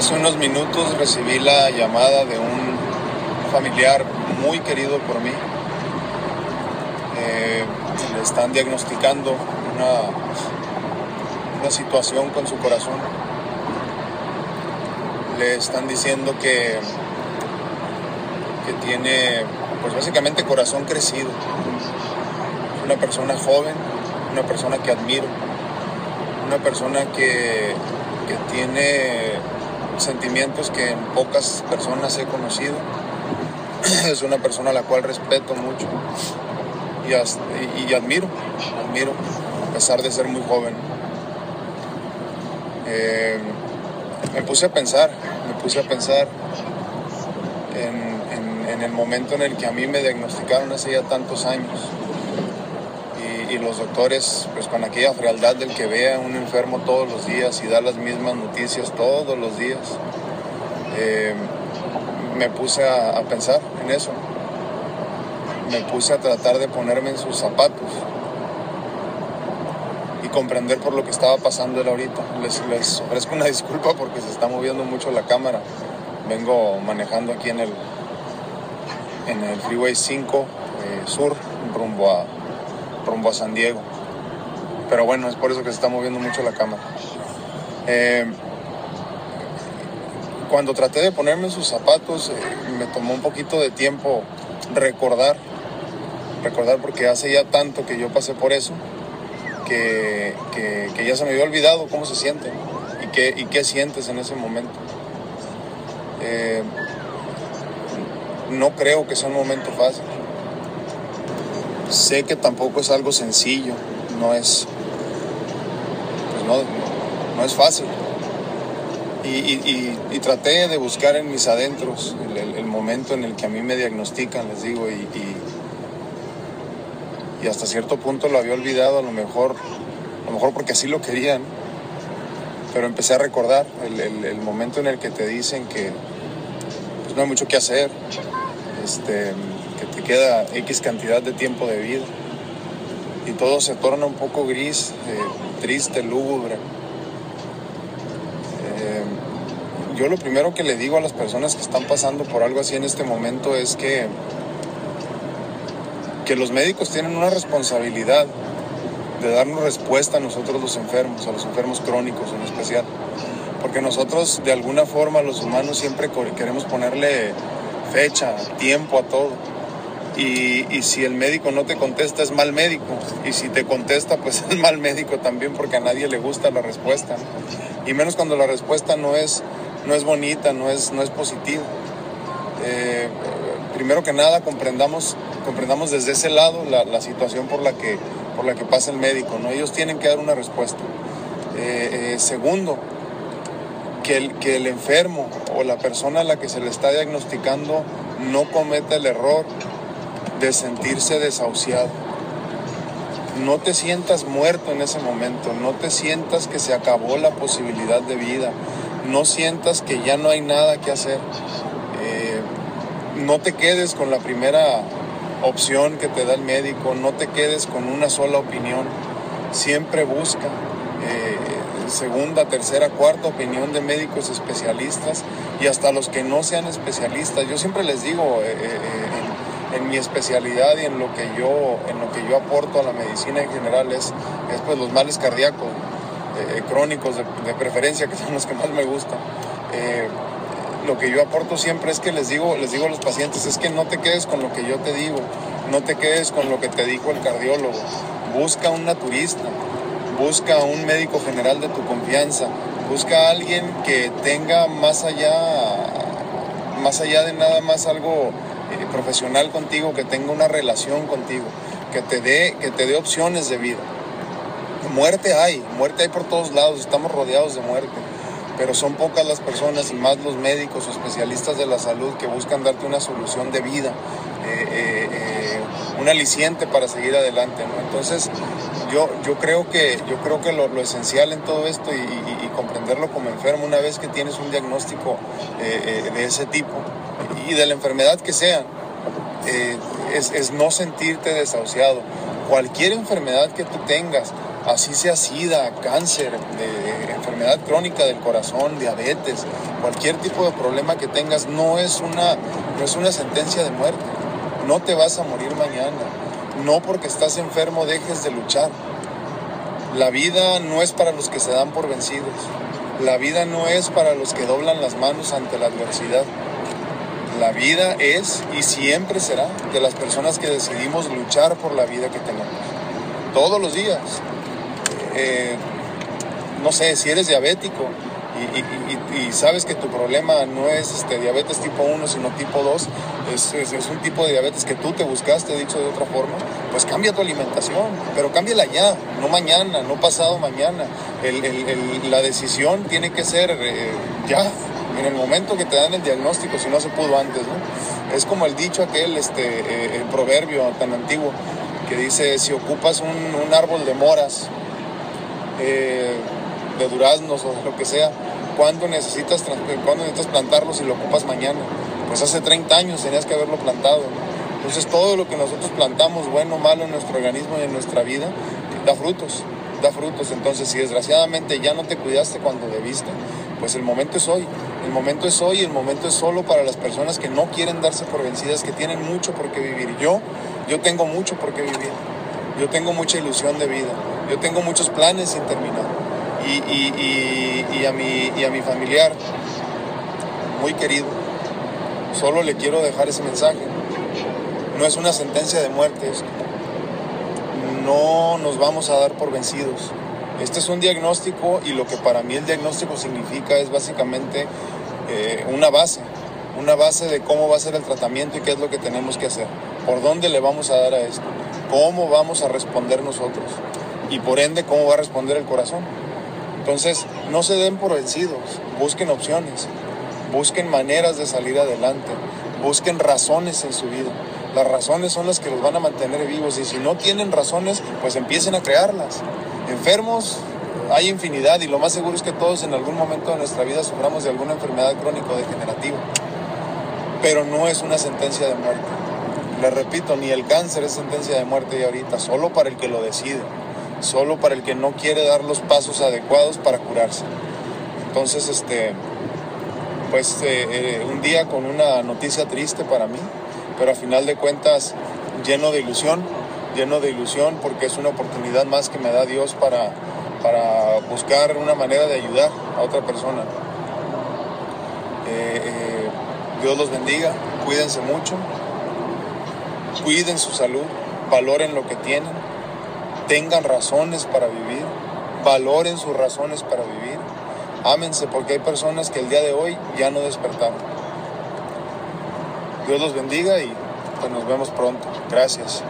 Hace unos minutos recibí la llamada de un familiar muy querido por mí. Eh, le están diagnosticando una, una situación con su corazón. Le están diciendo que, que tiene, pues básicamente corazón crecido. Es una persona joven, una persona que admiro, una persona que, que tiene sentimientos que en pocas personas he conocido. Es una persona a la cual respeto mucho y, y, admiro, admiro, a pesar de ser muy joven. Eh, me puse a pensar, me puse a pensar en, en, el momento en el que a mí me diagnosticaron hace ya tantos años. Y, y, los doctores, pues con aquella frialdad del que ve a un enfermo todos los días y da las mismas noticias todos los días, eh, me puse a, pensar en eso. Me puse a tratar de ponerme en sus zapatos comprender por lo que estaba pasando él ahorita. Les, les, ofrezco una disculpa porque se está moviendo mucho la cámara. Vengo manejando aquí en el, en el Freeway 5 eh, Sur, rumbo a, rumbo a San Diego. Pero bueno, es por eso que se está moviendo mucho la cámara. Eh, cuando traté de ponerme sus zapatos, eh, me tomó un poquito de tiempo recordar, recordar porque hace ya tanto que yo pasé por eso que, ya se me había olvidado cómo se siente y qué, y qué sientes en ese momento. Eh, no creo que sea un momento fácil. Sé que tampoco es algo sencillo, no es, pues no, es fácil. Y, traté de buscar en mis adentros el, el, momento en el que a mí me diagnostican, les digo, y, hasta cierto punto lo había olvidado, a lo mejor, a lo mejor porque así lo querían, pero empecé a recordar el, momento en el que te dicen que pues, no hay mucho que hacer, este, que te queda X cantidad de tiempo de vida y todo se torna un poco gris, eh, triste, lúgubre. Eh, yo lo primero que le digo a las personas que están pasando por algo así en este momento es que que los médicos tienen una responsabilidad de darnos respuesta a nosotros los enfermos, a los enfermos crónicos en especial. Porque nosotros de alguna forma los humanos siempre queremos ponerle fecha, tiempo a todo. Y, si el médico no te contesta es mal médico. Y si te contesta pues es mal médico también porque a nadie le gusta la respuesta. Y menos cuando la respuesta no es, no es bonita, no es, no es positiva. Eh, primero que nada comprendamos comprendamos desde ese lado la, situación por la, que, por la que pasa el médico, ¿no? Ellos tienen que dar una respuesta. Eh, eh, segundo, que el, que el enfermo o la persona a la que se le está diagnosticando no cometa el error de sentirse desahuciado. No te sientas muerto en ese momento, no te sientas que se acabó la posibilidad de vida, no sientas que ya no hay nada que hacer. Eh, no te quedes con la primera opción que te da el médico, no te quedes con una sola opinión, siempre busca eh, segunda, tercera, cuarta opinión de médicos especialistas y hasta los que no sean especialistas. Yo siempre les digo, eh, eh, en, mi especialidad y en lo que yo, en lo que yo aporto a la medicina en general es, es pues, los males cardíacos, crónicos de, preferencia, que son los que más me gustan. Lo que yo aporto siempre es que les digo, les digo a los pacientes, es que no te quedes con lo que yo te digo, no te quedes con lo que te dijo el cardiólogo, busca un naturista, busca un médico general de tu confianza, busca a alguien que tenga más allá, más allá de nada más algo eh, profesional contigo, que tenga una relación contigo, que te dé, que te dé opciones de vida. Muerte hay, muerte hay por todos lados, estamos rodeados de muerte pero son pocas las personas y más los médicos o especialistas de la salud que buscan darte una solución de vida, eh, eh, eh, un aliciente para seguir adelante. Entonces, yo, yo creo que, yo creo que lo, esencial en todo esto y, comprenderlo como enfermo una vez que tienes un diagnóstico de ese tipo y de la enfermedad que sea, es, es no sentirte desahuciado. Cualquier enfermedad que tú tengas, así sea SIDA, cáncer, enfermedad crónica del corazón, diabetes, cualquier tipo de problema que tengas, no es una, no es una sentencia de muerte. No te vas a morir mañana. No porque estás enfermo dejes de luchar. La vida no es para los que se dan por vencidos. La vida no es para los que doblan las manos ante la adversidad. La vida es y siempre será de las personas que decidimos luchar por la vida que tenemos. Todos los días. Eh, no sé, si eres diabético y, sabes que tu problema no es este, diabetes tipo 1, sino tipo 2, es, un tipo de diabetes que tú te buscaste, dicho de otra forma, pues cambia tu alimentación, pero cámbiala ya, no mañana, no pasado mañana. la decisión tiene que ser eh, ya, en el momento que te dan el diagnóstico, si no se pudo antes, ¿no? Es como el dicho aquel, este, eh, el proverbio tan antiguo, que dice, si ocupas un, árbol de moras, eh, de duraznos o lo que sea, ¿cuándo necesitas, ¿cuándo necesitas plantarlo si lo ocupas mañana? Pues hace 30 años tenías que haberlo plantado. Entonces todo lo que nosotros plantamos, bueno o malo en nuestro organismo y en nuestra vida, da frutos, da frutos. Entonces si desgraciadamente ya no te cuidaste cuando debiste, pues el momento es hoy. El momento es hoy, el momento es solo para las personas que no quieren darse por vencidas, que tienen mucho por qué vivir. Yo, yo tengo mucho por qué vivir. Yo tengo mucha ilusión de vida. Yo tengo muchos planes sin terminar. Y, a mi, y a mi familiar, muy querido, solo le quiero dejar ese mensaje. No es una sentencia de muerte No nos vamos a dar por vencidos este es un diagnóstico y lo que para mí el diagnóstico significa es básicamente eh, una base, una base de cómo va a ser el tratamiento y qué es lo que tenemos que hacer, por dónde le vamos a dar a esto, cómo vamos a responder nosotros y por ende cómo va a responder el corazón. Entonces, no se den por vencidos, busquen opciones, busquen maneras de salir adelante, busquen razones en su vida. Las razones son las que los van a mantener vivos. Y si no tienen razones, pues empiecen a crearlas. Enfermos hay infinidad y lo más seguro es que todos en algún momento de nuestra vida suframos de alguna enfermedad crónico degenerativa. Pero no es una sentencia de muerte. Les repito, ni el cáncer es sentencia de muerte y ahorita, solo para el que lo decide, solo para el que no quiere dar los pasos adecuados para curarse. Entonces, este, pues eh, eh, un día con una noticia triste para mí, pero a final de cuentas lleno de ilusión, lleno de ilusión porque es una oportunidad más que me da Dios para, para buscar una manera de ayudar a otra persona. Eh, eh, Dios los bendiga, cuídense mucho, cuiden su salud, valoren lo que tienen, tengan razones para vivir, valoren sus razones para vivir, ámense porque hay personas que el día de hoy ya no despertaron. Dios los bendiga y pues nos vemos pronto. Gracias.